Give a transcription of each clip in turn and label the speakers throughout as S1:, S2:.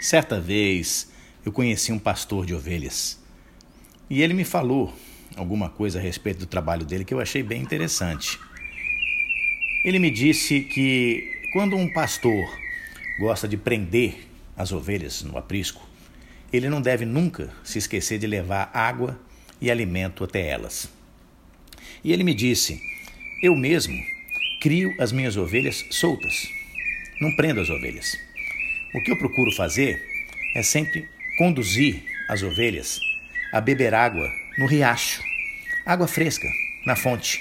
S1: Certa vez eu conheci um pastor de ovelhas e ele me falou alguma coisa a respeito do trabalho dele que eu achei bem interessante. Ele me disse que quando um pastor gosta de prender as ovelhas no aprisco, ele não deve nunca se esquecer de levar água e alimento até elas. E ele me disse: Eu mesmo crio as minhas ovelhas soltas, não prendo as ovelhas. O que eu procuro fazer é sempre conduzir as ovelhas a beber água no riacho, água fresca, na fonte.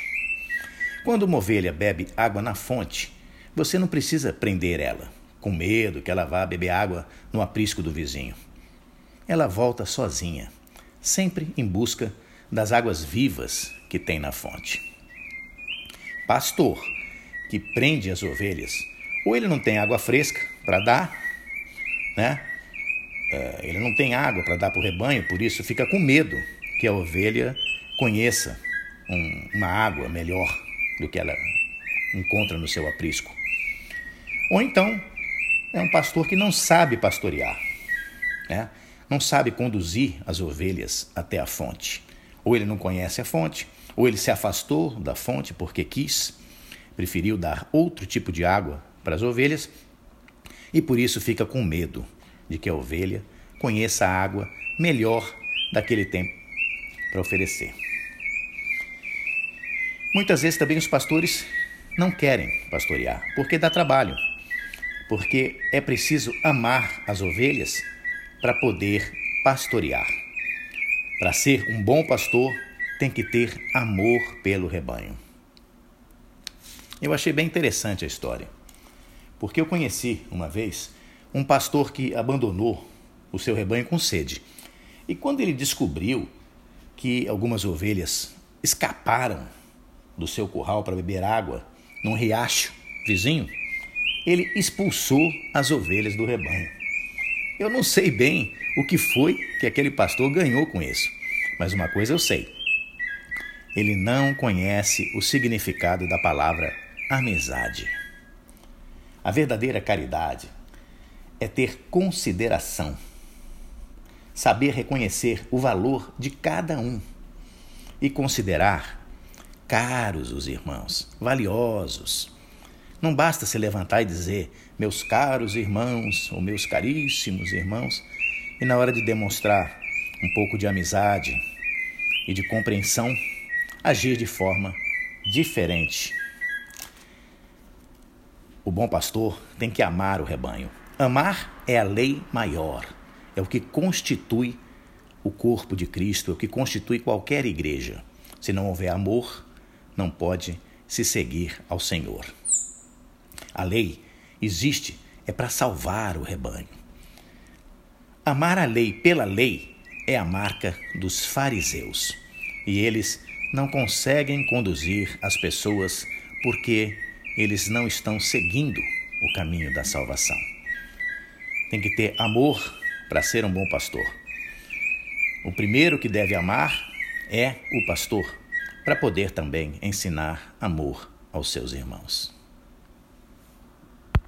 S1: Quando uma ovelha bebe água na fonte, você não precisa prender ela, com medo que ela vá beber água no aprisco do vizinho. Ela volta sozinha, sempre em busca das águas vivas que tem na fonte. Pastor que prende as ovelhas, ou ele não tem água fresca para dar, né? É, ele não tem água para dar para o rebanho, por isso fica com medo que a ovelha conheça um, uma água melhor do que ela encontra no seu aprisco. Ou então é um pastor que não sabe pastorear, né? não sabe conduzir as ovelhas até a fonte. Ou ele não conhece a fonte, ou ele se afastou da fonte porque quis, preferiu dar outro tipo de água para as ovelhas e por isso fica com medo de que a ovelha conheça a água melhor daquele tempo para oferecer. Muitas vezes também os pastores não querem pastorear, porque dá trabalho, porque é preciso amar as ovelhas para poder pastorear. Para ser um bom pastor, tem que ter amor pelo rebanho. Eu achei bem interessante a história. Porque eu conheci uma vez um pastor que abandonou o seu rebanho com sede. E quando ele descobriu que algumas ovelhas escaparam do seu curral para beber água num riacho vizinho, ele expulsou as ovelhas do rebanho. Eu não sei bem o que foi que aquele pastor ganhou com isso, mas uma coisa eu sei: ele não conhece o significado da palavra amizade. A verdadeira caridade é ter consideração, saber reconhecer o valor de cada um e considerar caros os irmãos, valiosos. Não basta se levantar e dizer, meus caros irmãos ou meus caríssimos irmãos, e na hora de demonstrar um pouco de amizade e de compreensão, agir de forma diferente o bom pastor tem que amar o rebanho. Amar é a lei maior, é o que constitui o corpo de Cristo, é o que constitui qualquer igreja. Se não houver amor, não pode se seguir ao Senhor. A lei existe é para salvar o rebanho. Amar a lei pela lei é a marca dos fariseus. E eles não conseguem conduzir as pessoas porque eles não estão seguindo o caminho da salvação. Tem que ter amor para ser um bom pastor. O primeiro que deve amar é o pastor, para poder também ensinar amor aos seus irmãos.